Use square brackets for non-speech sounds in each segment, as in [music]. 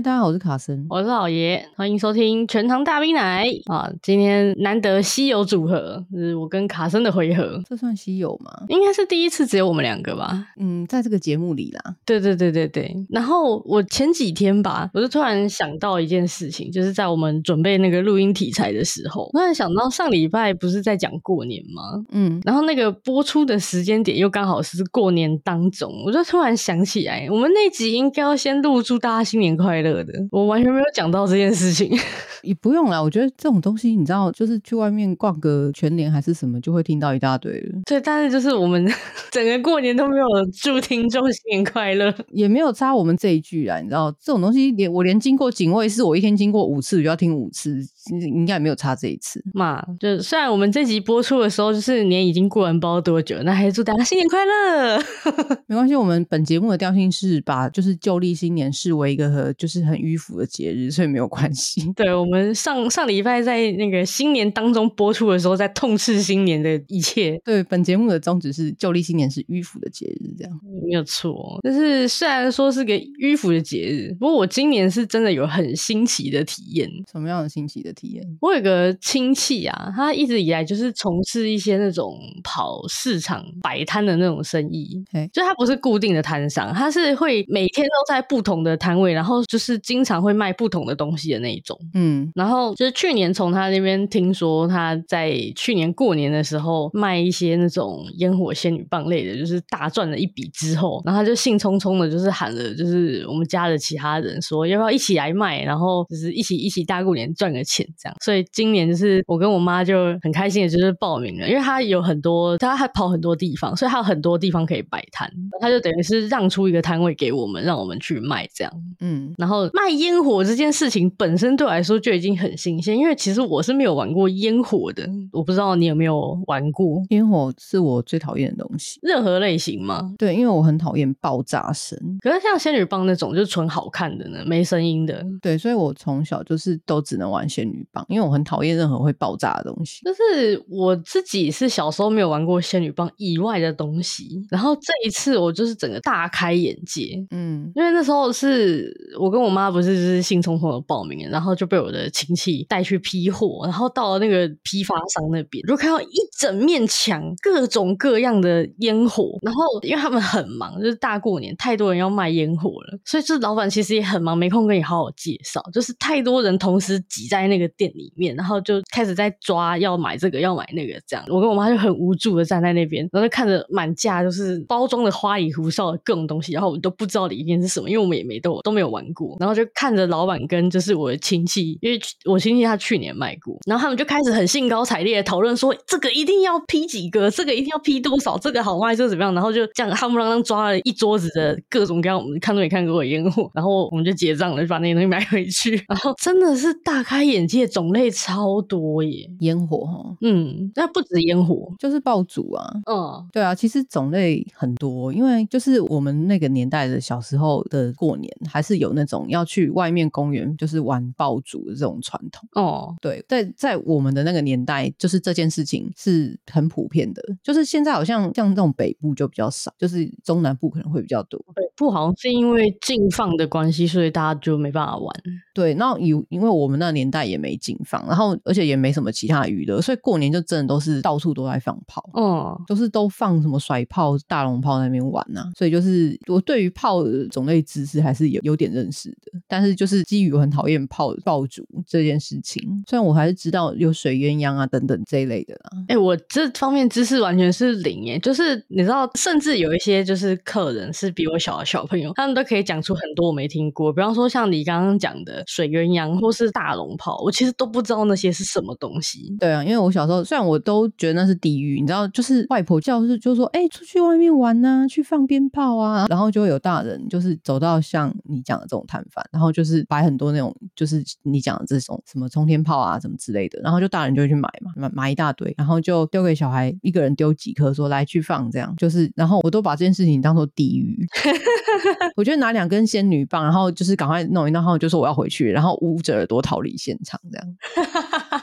嗨，大家好，我是卡森，我是老爷，欢迎收听全糖大冰奶啊！今天难得稀有组合，就是我跟卡森的回合，这算稀有吗？应该是第一次只有我们两个吧？嗯，在这个节目里啦。对对对对对。然后我前几天吧，我就突然想到一件事情，就是在我们准备那个录音题材的时候，突然想到上礼拜不是在讲过年吗？嗯，然后那个播出的时间点又刚好是过年当中，我就突然想起来，我们那集应该要先录祝大家新年快乐的，我完全没有讲到这件事情，[laughs] 也不用啦。我觉得这种东西，你知道，就是去外面逛个全年还是什么，就会听到一大堆了。对，但是就是我们 [laughs] 整个过年都没有祝听众新年快乐，也没有插我们这一句啊。你知道，这种东西连我连经过警卫室，我一天经过五次，就要听五次，应该也没有差这一次嘛。就虽然我们这集播出的时候，就是年已经过完，不知道多久，那还是祝大家新年快乐。[laughs] 没关系，我们本节目的调性是把就是旧历新年视为一个和就是很迂腐的节日，所以没有关系。对，我们上上礼拜在那个新年当中播出的时候，在痛斥新年的一切。对，本节目的宗旨是旧历新年是迂腐的节日，这样没有错。但是虽然说是个迂腐的节日，不过我今年是真的有很新奇的体验。什么样的新奇的体验？我有个亲戚啊，他一直以来就是从事一些那种跑市场摆摊的那种生意。嘿就他不是固定的摊商，他是会每天都在不同的摊位，然后就是经常会卖不同的东西的那一种。嗯，然后就是去年从他那边听说，他在去年过年的时候卖一些那种烟火仙女棒类的，就是大赚了一笔之后，然后他就兴冲冲的，就是喊了，就是我们家的其他人说要不要一起来卖，然后就是一起一起大过年赚个钱这样。所以今年就是我跟我妈就很开心的，就是报名了，因为她有很多，她还跑很多地方，所以她有很多地方可以摆摊，她就等于是让出一个摊位给我们，让我们去卖这样。嗯，然后卖烟火这件事情本身对我来说就已经很新鲜，因为其实我是没有玩过烟火的，我不知道你有没有玩过。烟火是我最讨厌的东西，任何类型吗？对，因为我很讨厌爆炸声。可是像仙女棒那种，就是纯好看的呢，没声音的。对，所以我从小就是都只能玩仙女棒，因为我很讨厌任何会爆炸的东西。就是我自己是小时候没有玩过仙女棒以外的东西，然后这一次我就是整个大开眼界。嗯，因为那时候是我跟我妈不是就是兴冲冲的报名，然后就被我的亲戚带去批货，然后到了那个批发商那边，就看到一整面墙各种各样的烟火，然后因为他们很忙，就是大过年太多人要卖烟火了，所以这老板其实也很忙，没空跟你好好介绍，就是太多人同时挤在那个个店里面，然后就开始在抓要买这个要买那个这样，我跟我妈就很无助的站在那边，然后就看着满架就是包装的花里胡哨的各种东西，然后我们都不知道里面是什么，因为我们也没都都没有玩过，然后就看着老板跟就是我的亲戚，因为我亲戚他去年卖过，然后他们就开始很兴高采烈的讨论说这个一定要批几个，这个一定要批多少，这个好卖，这个怎么样，然后就这样夯不啷当抓了一桌子的各种各样我们看都没看过的烟火，然后我们就结账了，就把那些东西买回去，然后真的是大开眼界，种类超多耶，烟火哈，嗯，那不止烟火，就是爆竹啊，嗯，对啊，其实种类很多，因为就是我们那个年代的小时候的过年，还是有那种要去外面公园就是玩爆竹的这种传统哦，对，在在我们的那个年代，就是这件事情是很普遍的，就是现在好像像这种北部就比较少，就是中南部可能会比较多，北部好像是因为禁放的关系，所以大家就没办法玩。对，那有因为我们那个年代也没禁放，然后而且也没什么其他娱乐，所以过年就真的都是到处都在放炮，哦，都是都放什么甩炮、大龙炮那边玩呐、啊。所以就是我对于炮的种类知识还是有有点认识的，但是就是基于我很讨厌炮爆竹这件事情，虽然我还是知道有水鸳鸯啊等等这一类的啦。哎、欸，我这方面知识完全是零耶，就是你知道，甚至有一些就是客人是比我小的小朋友，他们都可以讲出很多我没听过，比方说像你刚刚讲的水鸳鸯或是大龙炮，我其实都不知道那些是什么东西。对啊，因为我小时候虽然我都觉得那是地狱，你知道，就是外婆教是就说，哎、欸，出去外面玩呐、啊，去放鞭炮啊，然后就会有大人就是走到像你讲的这种摊贩，然后就是摆很多那种就是你讲的这种什么冲天炮啊什么之类的，然后就大人就会去买嘛，买买一大堆，然后就丢给小孩一个人丢几颗，说来去放这样，就是然后我都把这件事情当做地狱。[laughs] 我觉得拿两根仙女棒，然后就是赶快弄一弄，然后就说我要回去，然后捂着耳朵逃离现场这样。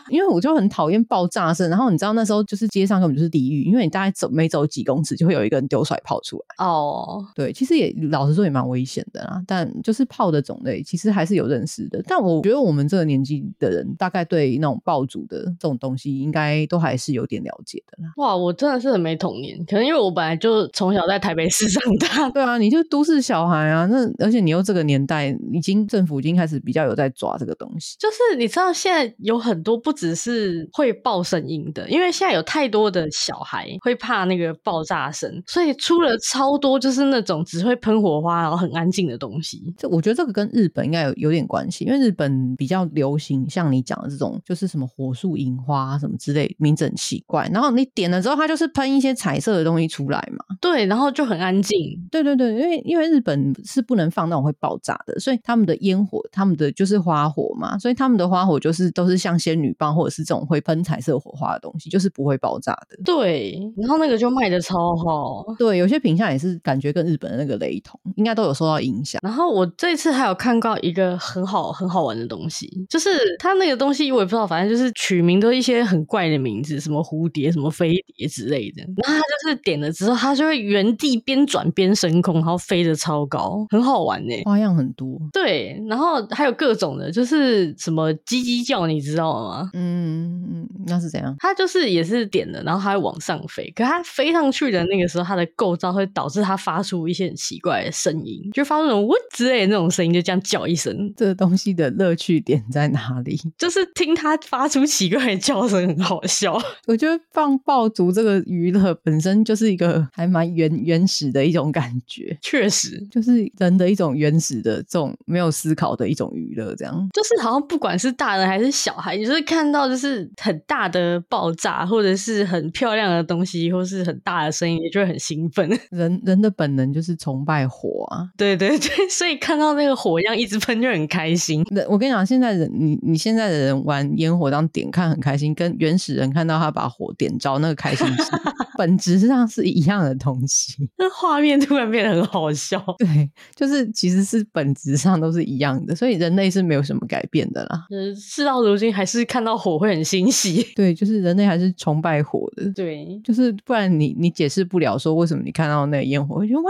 因为我就很讨厌爆炸声。然后你知道那时候就是街上根本就是地狱，因为你大概走每走几公尺就会有一个人丢甩炮出来。哦，对，其实也老实说也蛮危险的啦。但就是炮的种类其实还是有认识的。但我觉得我们这个年纪的人大概对那种爆竹的这种东西应该都还是有点了解的啦。哇，我真的是很没童年，可能因为我本来就从小在台北市长大。[laughs] 对啊，你就都市小孩啊，那而且你又这个年代已经政府已经开始比较有在抓这个东西。就是你知道现在有很多不只是会爆声音的，因为现在有太多的小孩会怕那个爆炸声，所以出了超多就是那种只会喷火花然后很安静的东西。这我觉得这个跟日本应该有有点关系，因为日本比较流行像你讲的这种，就是什么火树银花什么之类，名字很奇怪。然后你点了之后，它就是喷一些彩色的东西出来嘛。对，然后就很安静。对对对，因为因为日本是不能放那种会爆炸的，所以他们的烟火，他们的就是花火嘛，所以他们的花火就是都是像仙女棒或者是这种会喷彩色火花的东西，就是不会爆炸的。对，然后那个就卖的超好。对，有些品相也是感觉跟日本的那个雷同，应该都有受到影响。然后我这次还有看到一个很好很好玩的东西，就是它那个东西我也不知道，反正就是取名都一些很怪的名字，什么蝴蝶、什么飞碟之类的。然后它就是点了之后，它就会原地边转边升空，然后飞得超高，很好玩呢，花样很多。对，然后还有各种的，就是什么叽叽叫，你知道吗？嗯嗯，那是怎样？它就是也是点了，然后它会往上飞，可它飞上去的那个时候，它的构造会导致它发出一些很奇怪的声音，就发出那种呜之类的那种声音，就这样叫一声。这个东西的乐趣点在哪里？就是听它发出奇怪的叫声，很好笑。我觉得放爆竹这个娱乐本身就是一个还蛮原原始的一种感觉，确实就是人的一种原始的这种没有思考的一种娱乐，这样就是好像不管是大人还是小孩，你就是看到就是很大的爆炸，或者是很漂亮的东西，或是很大的声音，也就会很兴奋。[laughs] 人人的本能就是崇拜火啊，对对对，[laughs] 所以看到那个火一样一直喷就很开心。我跟你讲，现在人你你现在的人玩烟火当点看很开心，跟原始人看到他把火点着那个开心是 [laughs] 本质上是一样的东西。那画面突然变得很好笑，对，就是其实是本质上都是一样的，所以人类是没有什么改变的啦。呃，事到如今还是看到火会很欣喜，[laughs] 对，就是人类还是崇拜火的，对，就是不然你你解释不了说为什么你看到那个烟火会觉得哇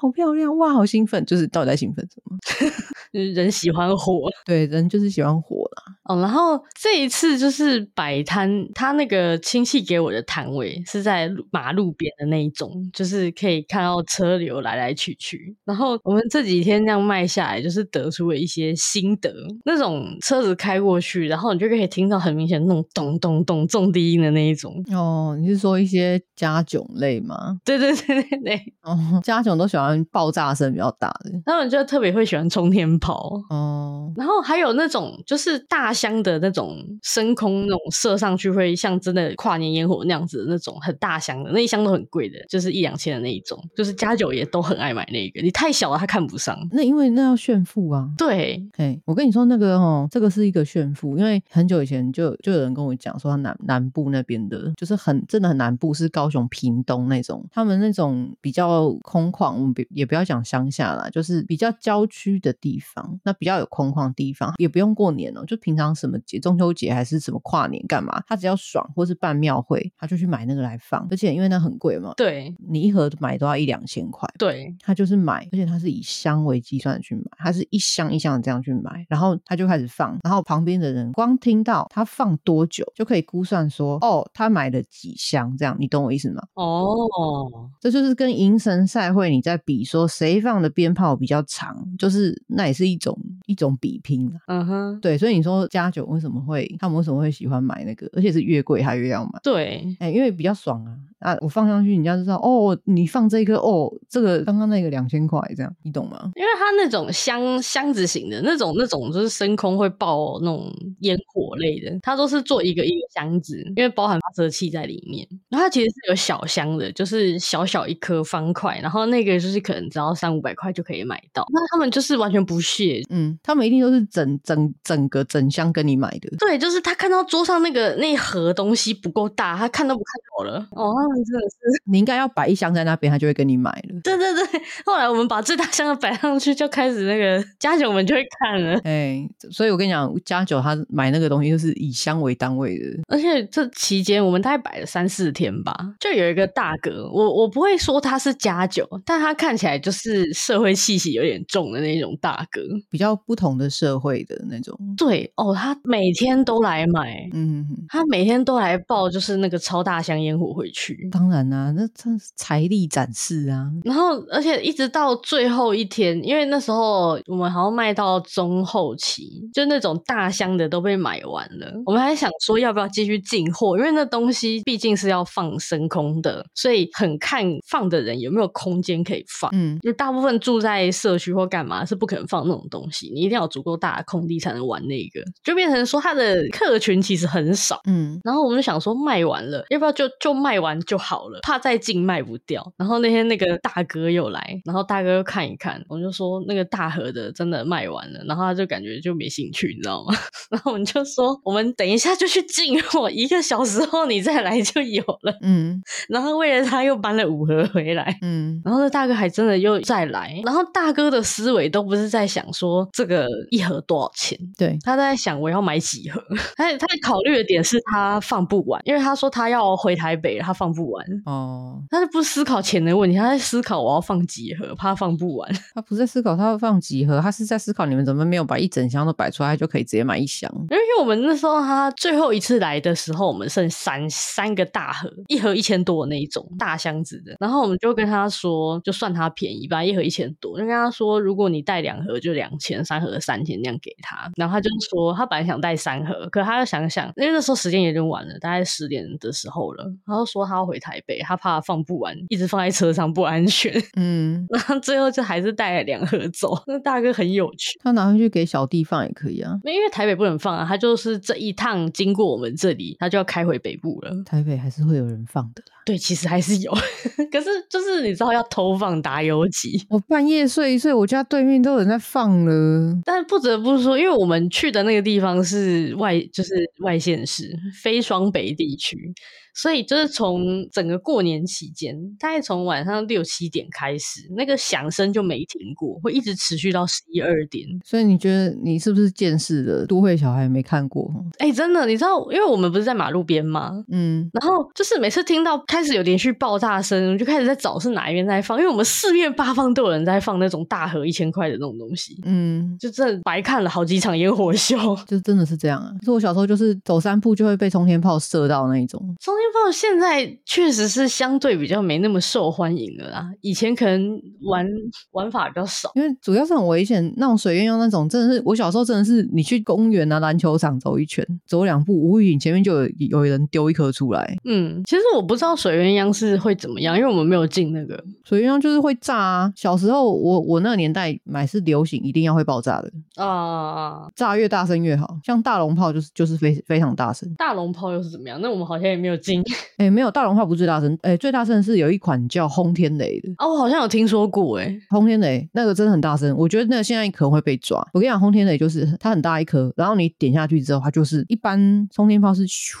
好漂亮，哇好兴奋，就是到底在兴奋什么？[laughs] 就是人喜欢火，[laughs] 对，人就是喜欢火啦。哦，然后这一次就是摆摊，他那个亲戚给我的摊位是在马路边的那一种，就是可以看到车流来来去去。然后我们这几天这样卖下来，就是得出了一些心得。那种车子开过去，然后你就可以听到很明显那种咚咚咚重低音的那一种。哦，你是说一些家囧类吗？[laughs] 对对对对对。哦，家囧都喜欢爆炸声比较大的，他们就特别会喜欢冲天炮。哦，然后还有那种就是大箱的那种升空那种射上去会像真的跨年烟火那样子的那种很大箱的，那一箱都很贵的，就是一两千的那一种，就是家九也都很爱买那个。你太小了，他看不上。那因为那要炫富啊。对，哎，我跟你说那个哦，这个是一个炫富，因为很久以前就就有人跟我讲说，他南南部那边的，就是很真的很南部，是高雄屏东那种，他们那种比较空旷，我们也不要讲乡下啦，就是比较郊区的地方，那比较有空旷地方，也不用过年哦，就平常什么节，中秋节还是什么跨年干嘛，他只要爽或是办庙会，他就去买那个来放，而且因为那很贵嘛，对，你一盒买都要一两千块，对，他就是买，而且他是以箱为计算去买，他是一箱一箱的这样去买，然后他就开始放，然后旁边的人光听到他放多久，就可以估算说，哦，他买了几箱，这样你懂我意思吗？哦，这就是跟银神赛会你在比说谁放的鞭炮比较长，就是那也是一种一种比拼，嗯哼，对，所以你说加九为什么会他们为什么会喜欢买那个，而且是越贵他越要买，对，哎，因为比较爽啊。啊！我放上去，人家就知道哦，你放这一颗哦，这个刚刚那个两千块，这样你懂吗？因为它那种箱箱子型的那种，那种就是升空会爆那种烟火类的，它都是做一个一个箱子，因为包含发射器在里面。然后它其实是有小箱的，就是小小一颗方块，然后那个就是可能只要三五百块就可以买到。那他们就是完全不屑，嗯，他们一定都是整整整个整箱跟你买的。对，就是他看到桌上那个那一盒东西不够大，他看都不看好了。哦，他们真的是，你应该要摆一箱在那边，他就会跟你买了。对对对，后来我们把最大箱的摆上去，就开始那个加酒们就会看了。哎、欸，所以我跟你讲，加酒他买那个东西就是以箱为单位的，而且这期间我们大概摆了三四天吧，就有一个大哥，我我不会说他是加酒，但他看起来就是社会气息有点重的那种大哥，比较不同的社会的那种。对哦，他每天都来买，嗯，他每天都来抱，就是那个超大箱烟火回去。当然啦、啊，那真是财力展示啊。然后，而且一直到最后一天，因为那时候我们好像卖到中后期，就那种大箱的都被买完了。我们还想说要不要继续进货，因为那东西毕竟是要放升空的，所以很看放的人有没有空间可以放。嗯，就大部分住在社区或干嘛是不可能放那种东西，你一定要有足够大的空地才能玩那个，就变成说他的客群其实很少。嗯，然后我们就想说卖完了，要不要就就卖完就好了，怕再进卖不掉。然后那天那个大哥又来，然后大哥又看一看，我们就说那个大盒的真的卖完了，然后他就感觉就没兴趣，你知道吗？[laughs] 然后我们就说我们等一下就去进货，一个小时后你再来就有了。嗯，然后为了他又搬了五盒回来。嗯，然后那大哥还真的又再来，然后大哥的思维都不是在想说这个一盒多少钱，对，他在想我要买几盒。[laughs] 他他考虑的点是他放不完，因为他说他要回台北，他放不完。哦，他是不思考钱的问题，他在思考我要放几盒，怕放不完。[laughs] 他不是在思考他要放几盒，他是在思考你们怎么没有把一整箱都摆出来，就可以直接买一箱。因为我们那时候他最后一次来的时候，我们剩三三个大盒，一盒一千多的那一种大箱子的，然后我们就跟他说，就算他便宜吧，一盒一千多，就跟他说，如果你带两盒就两千，三盒三千这样给他。然后他就说，他本来想带三盒，可他又想想，因为那时候时间有点晚了，大概十点的时候了，然后说他要回台北，他怕放不完，一直放在车上不安全。[laughs] 嗯，然后最后就还是带了两盒走。[laughs] 那大哥很有趣，他拿回去给小弟放也可以啊，因为台北不能放啊，他就是这一趟经过我们这里，他就要开回北部了。台北还是会有人放的啦。对，其实还是有，[laughs] 可是就是你知道要偷放打游击，我半夜睡一睡，我家对面都有人在放了。但不得不说，因为我们去的那个地方是外，就是外县市，非双北地区。所以就是从整个过年期间，大概从晚上六七点开始，那个响声就没停过，会一直持续到十一二点。所以你觉得你是不是见识的都会小孩没看过？哎、欸，真的，你知道，因为我们不是在马路边吗？嗯，然后就是每次听到开始有连续爆炸声，我就开始在找是哪一边在放，因为我们四面八方都有人在放那种大盒一千块的那种东西。嗯，就真的白看了好几场烟火秀，就真的是这样啊。可是我小时候就是走三步就会被冲天炮射到那一种。冲天炮现在确实是相对比较没那么受欢迎了啦。以前可能玩玩法比较少，因为主要是很危险。那种水鸳鸯那种，真的是我小时候真的是，你去公园啊、篮球场走一圈，走两步，无语，前面就有有人丢一颗出来。嗯，其实我不知道水鸳鸯是会怎么样，因为我们没有进那个水鸳鸯，就是会炸啊。小时候我我那个年代买是流行，一定要会爆炸的啊，炸越大声越好。像大龙炮就是就是非非常大声。大龙炮又是怎么样？那我们好像也没有进。哎、欸，没有大龙炮不是最大声，哎、欸，最大声是有一款叫轰天雷的。哦，我好像有听说过，哎，轰天雷那个真的很大声，我觉得那个现在可能会被抓。我跟你讲，轰天雷就是它很大一颗，然后你点下去之后，它就是一般冲天炮是咻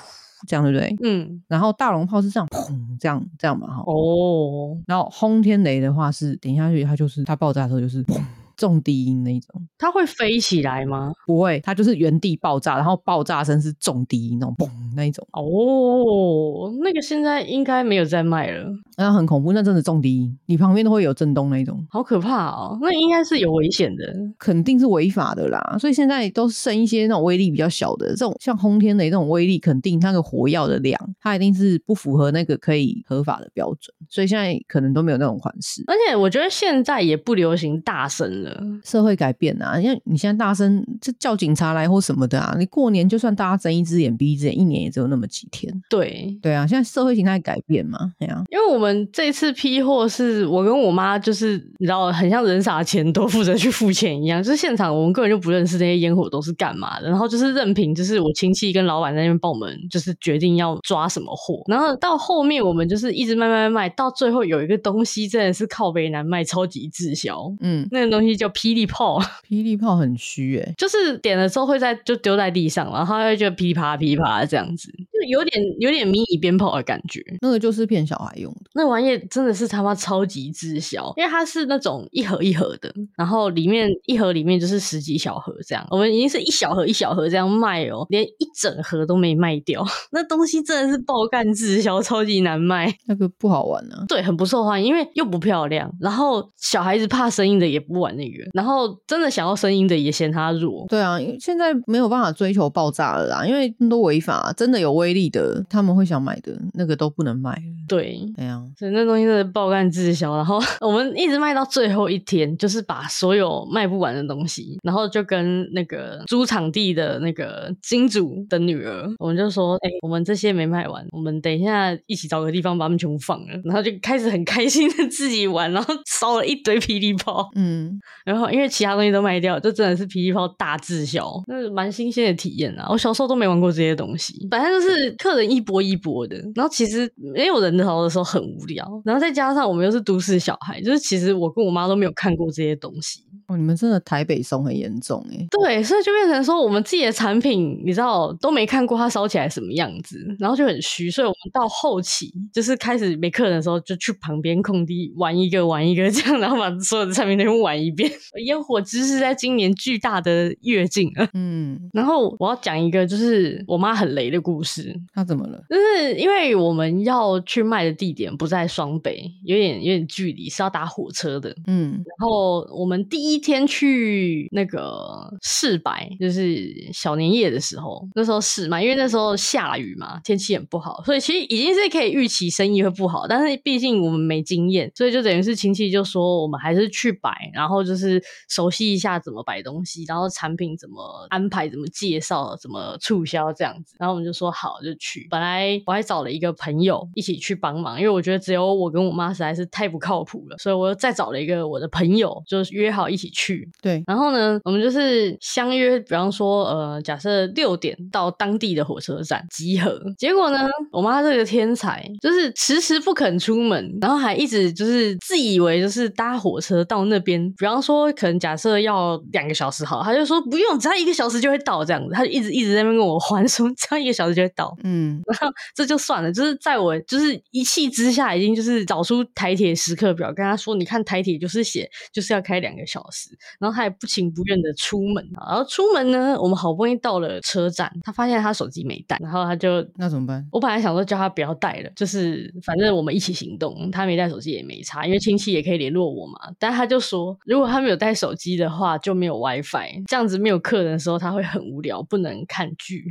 这样，对不对？嗯，然后大龙炮是这样砰这样这样嘛，哈。哦，然后轰天雷的话是点下去，它就是它爆炸的时候就是砰。重低音那种，它会飞起来吗？不会，它就是原地爆炸，然后爆炸声是重低音那种嘣那一种。哦，那个现在应该没有在卖了，那很恐怖，那真的重低音，你旁边都会有震动那种，好可怕哦。那应该是有危险的，肯定是违法的啦。所以现在都剩一些那种威力比较小的，这种像轰天雷那种威力，肯定它个火药的量，它一定是不符合那个可以合法的标准。所以现在可能都没有那种款式，而且我觉得现在也不流行大声了。社会改变啊，因为你现在大声就叫警察来或什么的啊。你过年就算大家睁一只眼闭一只眼，一年也只有那么几天。对对啊，现在社会形态改变嘛，对啊。因为我们这次批货是我跟我妈，就是你知道，很像人傻钱多，负责去付钱一样。就是现场我们根本就不认识那些烟火都是干嘛的，然后就是任凭就是我亲戚跟老板在那边帮我们，就是决定要抓什么货。然后到后面我们就是一直卖卖卖，到最后有一个东西真的是靠北难卖，超级滞销。嗯，那个东西叫霹雳炮，霹雳炮很虚哎，就是点的时候会在就丢在地上，然后它会就噼啪噼啪这样子，就有点有点迷你鞭炮的感觉。那个就是骗小孩用的，那玩意真的是他妈超级滞销，因为它是那种一盒一盒的，然后里面一盒里面就是十几小盒这样，我们已经是一小盒一小盒这样卖哦，连一整盒都没卖掉。[laughs] 那东西真的是爆干滞销，超级难卖。那个不好玩啊，对，很不受欢迎，因为又不漂亮，然后小孩子怕声音的也不玩那个，然后真的想要声音的也嫌它弱。对啊，现在没有办法追求爆炸了啦，因为都违法，真的有威力的他们会想买的那个都不能卖。对，哎呀，所以那东西真的爆干滞销，然后 [laughs] 我们一直卖到最后一天，就是把所有卖不完的东西，然后就跟那个租场地的那个金主的女儿，我们就说，哎、欸，我们这些没卖完，我们等一下一起找个地方把它们全部放了，然后就开始很开心的自己玩，然后烧了一堆 [laughs] 霹雳炮，嗯，然后因为其他东西都卖掉，就真的是霹雳炮大滞销，那是蛮新鲜的体验啊！我小时候都没玩过这些东西，反正就是客人一波一波的，然后其实没有人的时候的时候很无聊，然后再加上我们又是都市小孩，就是其实我跟我妈都没有看过这些东西。哦，你们真的台北松很严重哎。对，所以就变成说我们自己的产品，你知道都没看过它烧起来什么样子，然后就很虚。所以我们到后期就是开始没客人的时候，就去旁边空地玩一个玩一个这样，然后把所有的产品都玩一遍。[laughs] 烟火知识在今年巨大的跃进了。嗯，然后我要讲一个就是我妈很雷的故事。她怎么了？就是因为我们要去卖的地点不在双北，有点有点距离，是要搭火车的。嗯，然后我们第一。一天去那个试摆，就是小年夜的时候，那时候试嘛，因为那时候下雨嘛，天气很不好，所以其实已经是可以预期生意会不好。但是毕竟我们没经验，所以就等于是亲戚就说我们还是去摆，然后就是熟悉一下怎么摆东西，然后产品怎么安排、怎么介绍、怎么促销这样子。然后我们就说好就去。本来我还找了一个朋友一起去帮忙，因为我觉得只有我跟我妈实在是太不靠谱了，所以我又再找了一个我的朋友，就是约好一起。去对，然后呢，我们就是相约，比方说，呃，假设六点到当地的火车站集合。结果呢，我妈这个天才就是迟迟不肯出门，然后还一直就是自以为就是搭火车到那边，比方说可能假设要两个小时好，他就说不用，只要一个小时就会到这样子，他就一直一直在那边跟我还说，[laughs] 只要一个小时就会到。嗯，然后这就算了，就是在我就是一气之下，已经就是找出台铁时刻表，跟他说，你看台铁就是写就是要开两个小时。然后他也不情不愿的出门，然后出门呢，我们好不容易到了车站，他发现他手机没带，然后他就那怎么办？我本来想说叫他不要带了，就是反正我们一起行动，他没带手机也没差，因为亲戚也可以联络我嘛。但他就说，如果他没有带手机的话，就没有 WiFi，这样子没有客人的时候他会很无聊，不能看剧。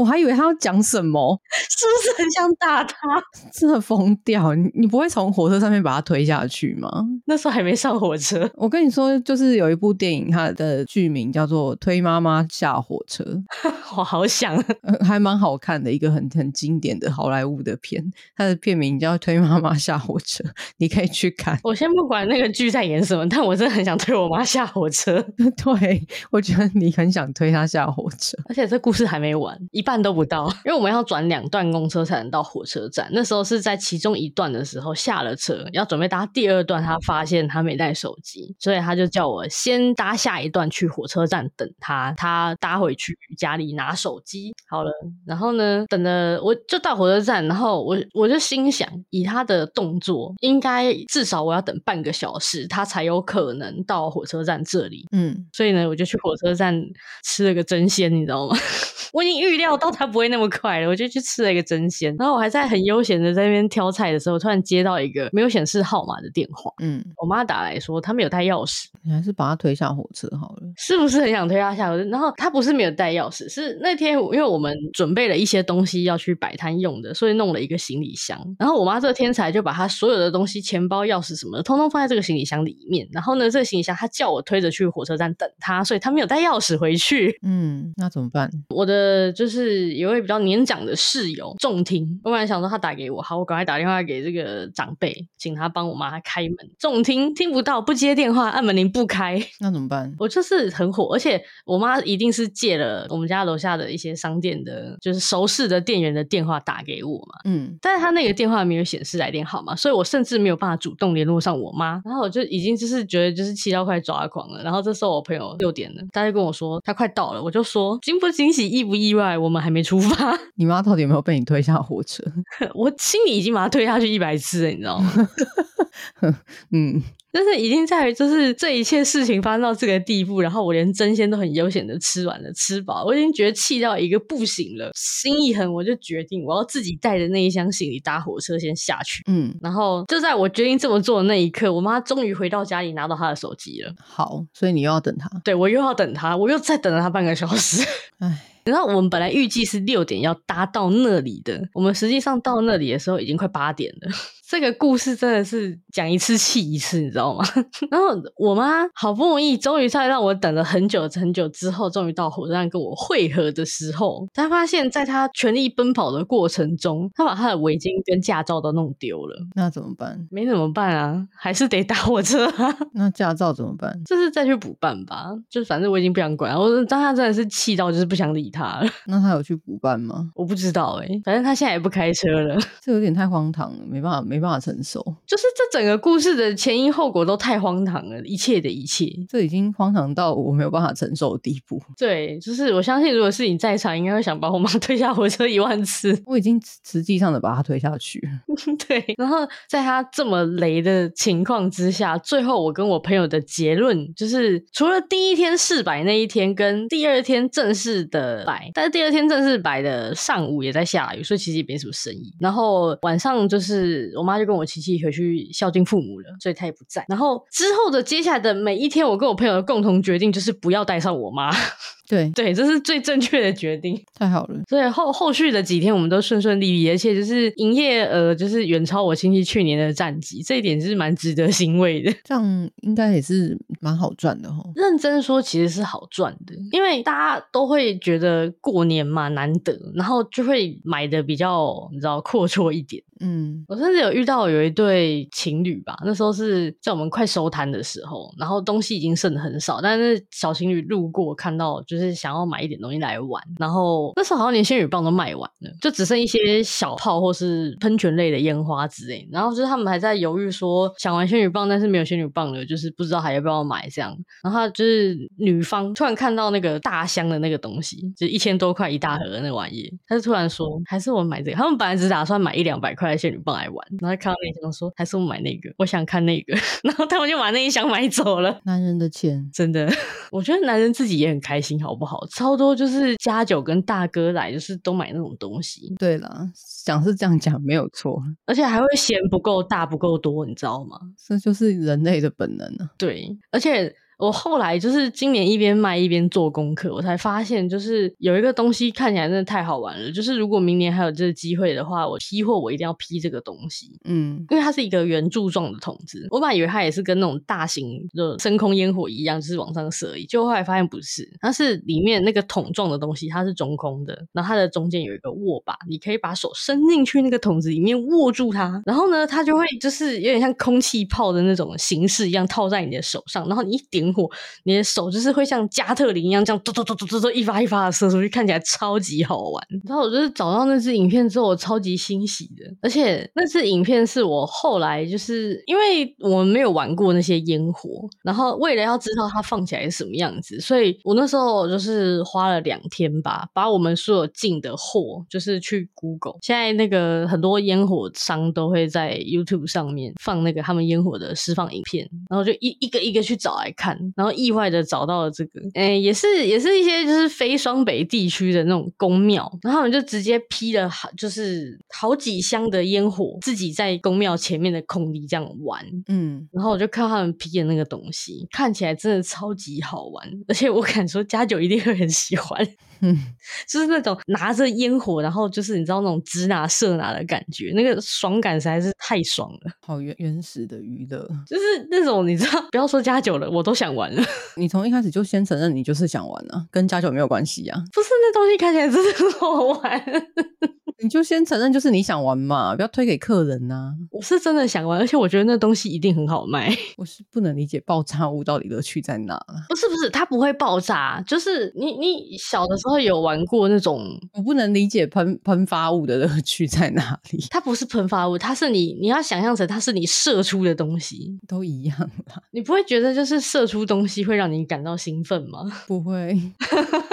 我还以为他要讲什么，[laughs] 是不是很想打他？[laughs] 真的疯掉！你你不会从火车上面把他推下去吗？那时候还没上火车。我跟你说，就是有一部电影，它的剧名叫做《推妈妈下火车》，[laughs] 我好想，还蛮好看的一个很很经典的好莱坞的片。它的片名叫《推妈妈下火车》，你可以去看。我先不管那个剧在演什么，但我真的很想推我妈下火车。对，我觉得你很想推她下火车，而且这故事还没完，一半。半都不到，因为我们要转两段公车才能到火车站。那时候是在其中一段的时候下了车，要准备搭第二段，他发现他没带手机，所以他就叫我先搭下一段去火车站等他，他搭回去家里拿手机好了。然后呢，等了我就到火车站，然后我我就心想，以他的动作，应该至少我要等半个小时，他才有可能到火车站这里。嗯，所以呢，我就去火车站吃了个争鲜，你知道吗？我已经预料到他不会那么快了，我就去吃了一个真鲜。然后我还在很悠闲的在那边挑菜的时候，突然接到一个没有显示号码的电话。嗯，我妈打来说她没有带钥匙，你还是把他推下火车好了。是不是很想推他下火车？然后他不是没有带钥匙，是那天因为我们准备了一些东西要去摆摊用的，所以弄了一个行李箱。然后我妈这个天才就把她所有的东西，钱包、钥匙什么的，通通放在这个行李箱里面。然后呢，这个行李箱她叫我推着去火车站等她，所以她没有带钥匙回去。嗯，那怎么办？我的。呃，就是是有一位比较年长的室友重听，我本来想说他打给我，好，我赶快打电话给这个长辈，请他帮我妈开门。重听听不到，不接电话，按门铃不开，那怎么办？我就是很火，而且我妈一定是借了我们家楼下的一些商店的，就是熟识的店员的电话打给我嘛。嗯，但是他那个电话没有显示来电号码，所以我甚至没有办法主动联络上我妈。然后我就已经就是觉得就是气到快抓狂了。然后这时候我朋友六点了，他就跟我说他快到了，我就说惊不惊喜，意不意外？我们还没出发。[laughs] 你妈到底有没有被你推下火车？[laughs] 我心里已经把他推下去一百次了，你知道吗？[laughs] 嗯。但是已经在于，就是这一切事情发生到这个地步，然后我连争鲜都很悠闲的吃完了，吃饱，我已经觉得气到一个不行了。心一狠，我就决定我要自己带着那一箱行李搭火车先下去。嗯，然后就在我决定这么做的那一刻，我妈终于回到家里拿到她的手机了。好，所以你又要等她？对，我又要等她，我又再等了她半个小时。唉。然后我们本来预计是六点要搭到那里的，我们实际上到那里的时候已经快八点了。这个故事真的是讲一次气一次，你知道吗？[laughs] 然后我妈好不容易，终于在让我等了很久很久之后，终于到火车站跟我会合的时候，她发现在她全力奔跑的过程中，她把她的围巾跟驾照都弄丢了。那怎么办？没怎么办啊，还是得搭火车啊。[laughs] 那驾照怎么办？就是再去补办吧。就反正我已经不想管了，我当下真的是气到就是不想理他了。那他有去补办吗？我不知道哎、欸，反正他现在也不开车了。这有点太荒唐了，没办法，没办法承受。就是这整个故事的前因后果都太荒唐了，一切的一切，这已经荒唐到我没有办法承受的地步。对，就是我相信，如果是你在场，应该会想把我妈推下火车 [laughs] 一万次。我已经实际上的把她推下去。[laughs] 对，然后在她这么雷的情况之下，最后我跟我朋友的结论就是，除了第一天试摆那一天跟第二天正式的摆，但是第二天正式摆的上午也在下雨，所以其实也没什么生意。然后晚上就是我妈妈就跟我琪琪回去孝敬父母了，所以她也不在。然后之后的接下来的每一天，我跟我朋友的共同决定就是不要带上我妈。对对，这是最正确的决定。[laughs] 太好了，所以后后续的几天我们都顺顺利利，而且就是营业额就是远超我亲戚去年的战绩，这一点是蛮值得欣慰的。[laughs] 这样应该也是蛮好赚的哦。认真说，其实是好赚的，因为大家都会觉得过年嘛难得，然后就会买的比较你知道阔绰一点。嗯，我甚至有遇到有一对情侣吧，那时候是在我们快收摊的时候，然后东西已经剩的很少，但是小情侣路过看到就是。就是想要买一点东西来玩，然后那时候好像连仙女棒都卖完了，就只剩一些小炮或是喷泉类的烟花之类。然后就是他们还在犹豫说想玩仙女棒，但是没有仙女棒了，就是不知道还要不要买这样。然后就是女方突然看到那个大箱的那个东西，就一千多块一大盒的那玩意，她就突然说还是我买这个。他们本来只打算买一两百块的仙女棒来玩，然后看到那一箱说还是我买那个，我想看那个，[laughs] 然后他们就把那一箱买走了。男人的钱真的，[laughs] 我觉得男人自己也很开心，好。好不好？超多就是家酒跟大哥来，就是都买那种东西。对了，讲是这样讲没有错，而且还会嫌不够大不够多，你知道吗？这就是人类的本能啊。对，而且。我后来就是今年一边卖一边做功课，我才发现就是有一个东西看起来真的太好玩了。就是如果明年还有这个机会的话，我批货我一定要批这个东西。嗯，因为它是一个圆柱状的筒子，我本来以为它也是跟那种大型的升空烟火一样，就是往上射。结果后来发现不是，它是里面那个桶状的东西，它是中空的，然后它的中间有一个握把，你可以把手伸进去那个筒子里面握住它，然后呢，它就会就是有点像空气炮的那种形式一样套在你的手上，然后你一火，你的手就是会像加特林一样，这样嘟嘟嘟嘟嘟嘟一发一发的射出去，看起来超级好玩。然后我就是找到那支影片之后，我超级欣喜的。而且那支影片是我后来就是因为我们没有玩过那些烟火，然后为了要知道它放起来是什么样子，所以我那时候就是花了两天吧，把我们所有进的货就是去 Google。现在那个很多烟火商都会在 YouTube 上面放那个他们烟火的释放影片，然后就一一个一个去找来看。然后意外的找到了这个，诶，也是也是一些就是非双北地区的那种宫庙，然后我们就直接批了好就是好几箱的烟火，自己在宫庙前面的空地这样玩，嗯，然后我就看他们批的那个东西，看起来真的超级好玩，而且我敢说家九一定会很喜欢。嗯，[laughs] 就是那种拿着烟火，然后就是你知道那种指哪射哪的感觉，那个爽感实在是太爽了，好原原始的娱乐，就是那种你知道，不要说加酒了，我都想想玩了。[laughs] 你从一开始就先承认你就是想玩啊，跟加酒没有关系呀。不是，那东西看起来真的很好玩。[laughs] 你就先承认就是你想玩嘛，不要推给客人呐、啊。我是真的想玩，而且我觉得那东西一定很好卖。我是不能理解爆炸物到底乐趣在哪。不是不是，它不会爆炸，就是你你小的时候有玩过那种，我不能理解喷喷发物的乐趣在哪里。[laughs] 它不是喷发物，它是你你要想象成它是你射出的东西，都一样啦。你不会觉得就是射出东西会让你感到兴奋吗？不会。[laughs]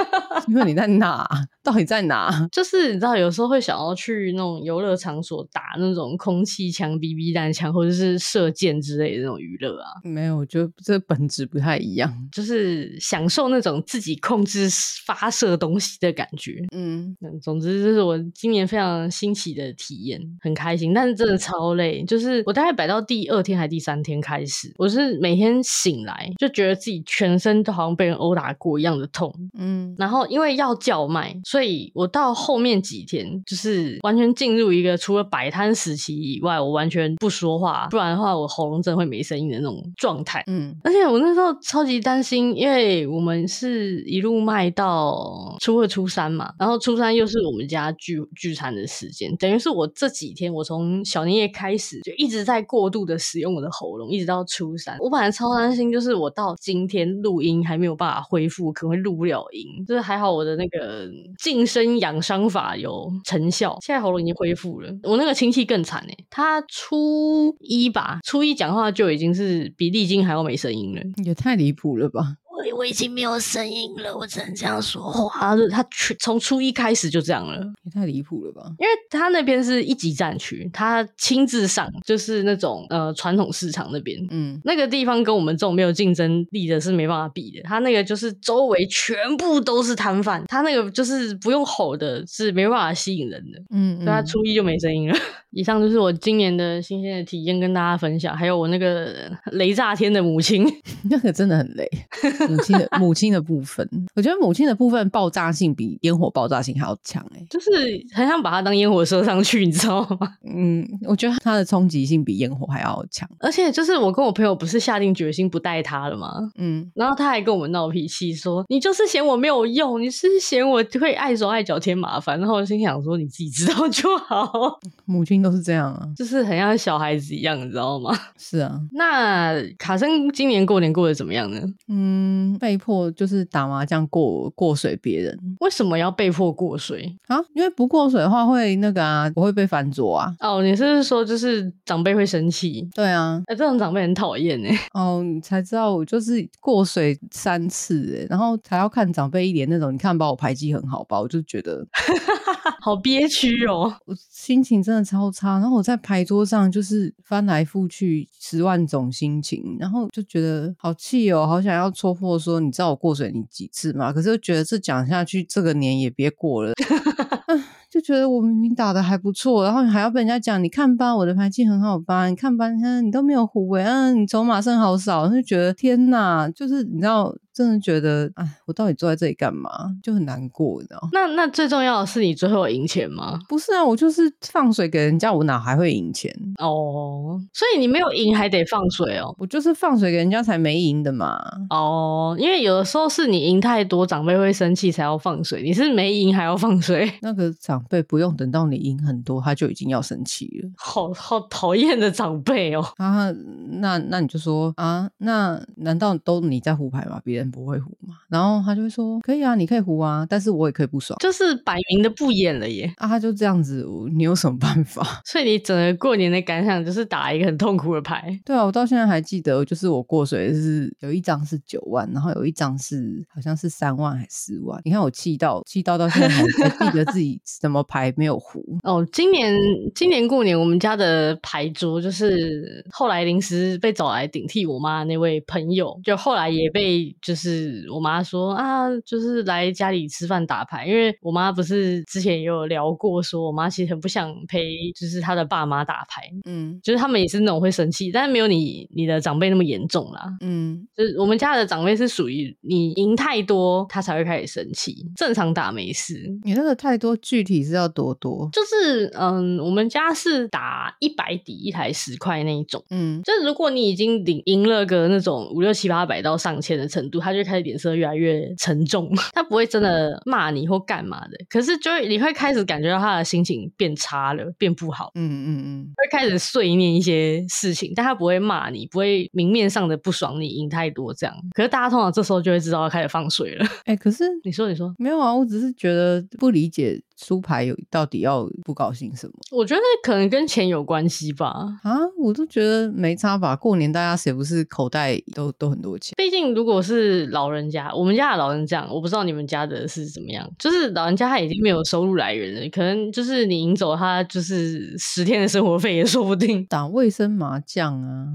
因为你在哪？[laughs] 到底在哪？就是你知道，有时候会想要去那种游乐场所打那种空气枪、BB 弹枪，或者是射箭之类的那种娱乐啊。没有，我觉得这本质不太一样。就是享受那种自己控制发射东西的感觉。嗯，总之这是我今年非常新奇的体验，很开心，但是真的超累。就是我大概摆到第二天还第三天开始，我是每天醒来就觉得自己全身都好像被人殴打过一样的痛。嗯，然后因为要叫卖，所以我到后面几天就是完全进入一个除了摆摊时期以外，我完全不说话，不然的话我喉咙真的会没声音的那种状态。嗯，而且我那时候超级担心，因为我们是一路卖到初二、初三嘛，然后初三又是我们家聚聚餐的时间，等于是我这几天我从小年夜开始就一直在过度的使用我的喉咙，一直到初三。我本来超担心，就是我到今天录音还没有办法恢复，可能会录不了音，就是还好。我的那个静身养伤法有成效，现在喉咙已经恢复了。我那个亲戚更惨哎，他初一吧，初一讲话就已经是比丽晶还要没声音了，也太离谱了吧！我已经没有声音了，我只能这样说话。他从初一开始就这样了，也太离谱了吧？因为他那边是一级战区，他亲自上就是那种呃传统市场那边，嗯，那个地方跟我们这种没有竞争力的是没办法比的。他那个就是周围全部都是摊贩，他那个就是不用吼的，是没办法吸引人的，嗯，嗯，所以他初一就没声音了。[laughs] 以上就是我今年的新鲜的体验跟大家分享，还有我那个雷炸天的母亲，[laughs] 那个真的很雷。[laughs] 母亲的母亲的部分，我觉得母亲的部分爆炸性比烟火爆炸性还要强哎、欸，就是很想把它当烟火射上去，你知道吗？[laughs] 嗯，我觉得它的冲击性比烟火还要强，而且就是我跟我朋友不是下定决心不带它了吗？嗯，然后他还跟我们闹脾气说：“你就是嫌我没有用，你是嫌我会碍手碍脚添麻烦。”然后我心想说：“你自己知道就好。[laughs] ”母亲都是这样啊，就是很像小孩子一样，你知道吗？是啊，那卡森今年过年过得怎么样呢？嗯。被迫就是打麻将过过水别人，为什么要被迫过水啊？因为不过水的话会那个啊，我会被翻桌啊。哦，你是不是说就是长辈会生气？对啊，哎、欸，这种长辈很讨厌哎。哦，你才知道我就是过水三次哎，然后才要看长辈一脸那种，你看把我排挤很好吧，我就觉得 [laughs] 好憋屈哦，我心情真的超差。然后我在牌桌上就是翻来覆去十万种心情，然后就觉得好气哦，好想要戳破。说你知道我过水你几次吗？可是又觉得这讲下去，这个年也别过了。[laughs] 就觉得我明明打的还不错，然后你还要被人家讲，你看吧，我的牌技很好吧？你看吧，你看你都没有胡哎，嗯，你筹码剩好少，就觉得天哪，就是你知道。真的觉得，哎，我到底坐在这里干嘛？就很难过，你知道？那那最重要的是，你最后赢钱吗？不是啊，我就是放水给人家，我哪还会赢钱？哦，所以你没有赢还得放水哦。我就是放水给人家才没赢的嘛。哦，因为有的时候是你赢太多，长辈会生气才要放水。你是没赢还要放水？那个长辈不用等到你赢很多，他就已经要生气了。好好讨厌的长辈哦。啊，那那你就说啊，那难道都你在胡牌吗？别人。不会胡嘛，然后他就会说可以啊，你可以胡啊，但是我也可以不爽，就是摆明的不演了耶。啊，他就这样子，你有什么办法？[laughs] 所以你整个过年的感想就是打一个很痛苦的牌。对啊，我到现在还记得，就是我过水是有一张是九万，然后有一张是好像是三万还是四万。你看我气到气到到现在还还记得自己什么牌没有胡 [laughs] 哦。今年今年过年我们家的牌桌就是后来临时被找来顶替我妈那位朋友，就后来也被就是。就是我妈说啊，就是来家里吃饭打牌，因为我妈不是之前也有聊过，说我妈其实很不想陪，就是她的爸妈打牌，嗯，就是他们也是那种会生气，但是没有你你的长辈那么严重啦，嗯，就是我们家的长辈是属于你赢太多，他才会开始生气，正常打没事。你那个太多具体是要多多？就是嗯，我们家是打一百底一台十块那一种，嗯，就是如果你已经赢赢了个那种五六七八百到上千的程度，他就开始脸色越来越沉重，[laughs] 他不会真的骂你或干嘛的，可是就会你会开始感觉到他的心情变差了，变不好，嗯嗯嗯，会开始碎念一些事情，但他不会骂你，不会明面上的不爽你赢太多这样，可是大家通常这时候就会知道要开始放水了。哎、欸，可是 [laughs] 你说你说没有啊，我只是觉得不理解。输牌有到底要不高兴什么？我觉得可能跟钱有关系吧。啊，我都觉得没差吧。过年大家谁不是口袋都都很多钱？毕竟如果是老人家，我们家的老人这样，我不知道你们家的是怎么样。就是老人家他已经没有收入来源了，可能就是你赢走他就是十天的生活费也说不定。打 [laughs] 卫生麻将啊，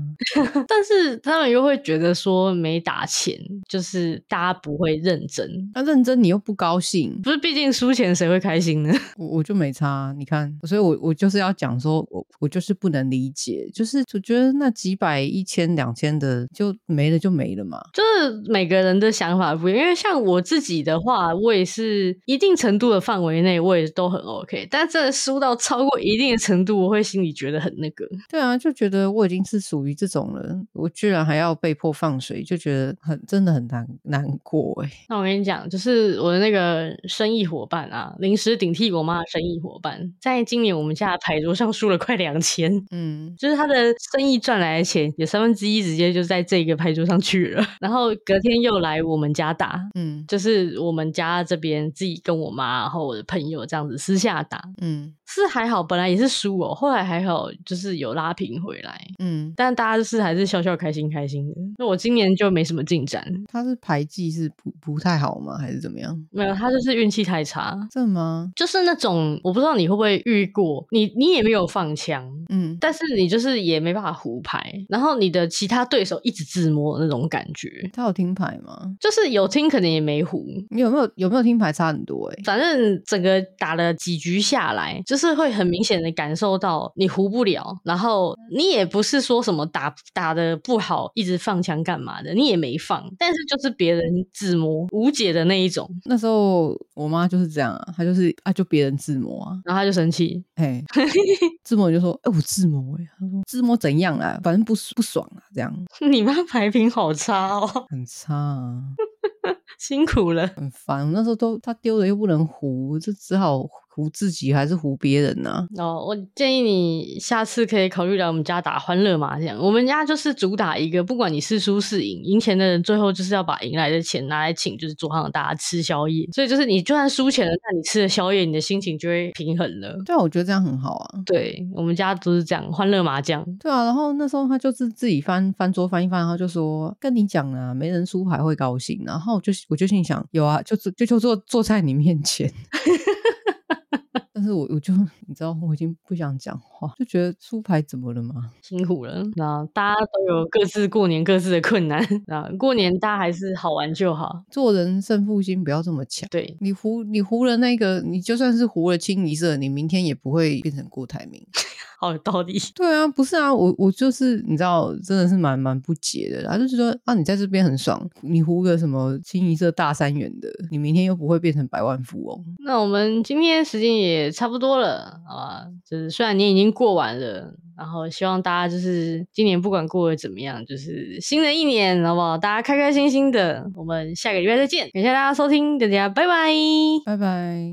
但是他们又会觉得说没打钱，就是大家不会认真。那认真你又不高兴，不是？毕竟输钱谁会开心？[laughs] 我我就没差，你看，所以我我就是要讲说，我我就是不能理解，就是就觉得那几百、一千、两千的就没了就没了嘛，就是每个人的想法不一样。因为像我自己的话，我也是一定程度的范围内，我也都很 OK。但真的输到超过一定的程度，我会心里觉得很那个。对啊，就觉得我已经是属于这种了，我居然还要被迫放水，就觉得很真的很难难过哎。那我跟你讲，就是我的那个生意伙伴啊，临时。顶替我妈的生意伙伴，在今年我们家的牌桌上输了快两千，嗯，就是他的生意赚来的钱有三分之一直接就在这个牌桌上去了，[laughs] 然后隔天又来我们家打，嗯，就是我们家这边自己跟我妈，然后我的朋友这样子私下打，嗯。是还好，本来也是输哦，后来还好，就是有拉平回来，嗯，但大家就是还是笑笑开心开心的。那我今年就没什么进展。他是牌技是不不太好吗？还是怎么样？没有，他就是运气太差。真的吗？就是那种我不知道你会不会遇过，你你也没有放枪，嗯，但是你就是也没办法胡牌，然后你的其他对手一直自摸那种感觉。他有听牌吗？就是有听，可能也没胡。你有没有有没有听牌差很多？欸？诶，反正整个打了几局下来，就是。会很明显的感受到你胡不了，然后你也不是说什么打打的不好，一直放枪干嘛的，你也没放，但是就是别人自摸无解的那一种。那时候我妈就是这样啊，她就是啊，就别人自摸啊，然后他就生气，嘿，自摸就说，哎、欸，我自摸哎，他说自摸怎样啊，反正不不爽啊，这样。[laughs] 你妈牌品好差哦，[laughs] 很差啊，[laughs] 辛苦了，很烦。那时候都他丢了又不能胡，就只好。胡自己还是唬别人呢？啊？哦，我建议你下次可以考虑来我们家打欢乐麻将。我们家就是主打一个，不管你是输是赢，赢钱的人最后就是要把赢来的钱拿来请，就是桌上的大家吃宵夜。所以就是你就算输钱了，那你吃了宵夜，你的心情就会平衡了。对啊，我觉得这样很好啊。对，我们家都是这样，欢乐麻将。对啊，然后那时候他就是自己翻翻桌翻一翻，然后就说跟你讲啊，没人输牌会高兴。然后我就我就心想，有啊，就就就坐坐在你面前。[laughs] 但是我我就你知道我已经不想讲话，就觉得出牌怎么了吗？辛苦了，那大家都有各自过年各自的困难，[laughs] 那过年大家还是好玩就好，做人胜负心不要这么强。对，你胡你胡了那个，你就算是糊了清一色，你明天也不会变成郭台铭。[laughs] 好有道理。对啊，不是啊，我我就是你知道，真的是蛮蛮不解的。他就是说啊，你在这边很爽，你胡个什么清一色大三元的，你明天又不会变成百万富翁。那我们今天时间也差不多了，好吧？就是虽然年已经过完了，然后希望大家就是今年不管过得怎么样，就是新的一年，好不好？大家开开心心的。我们下个礼拜再见，感谢大家收听，大家拜拜，拜拜。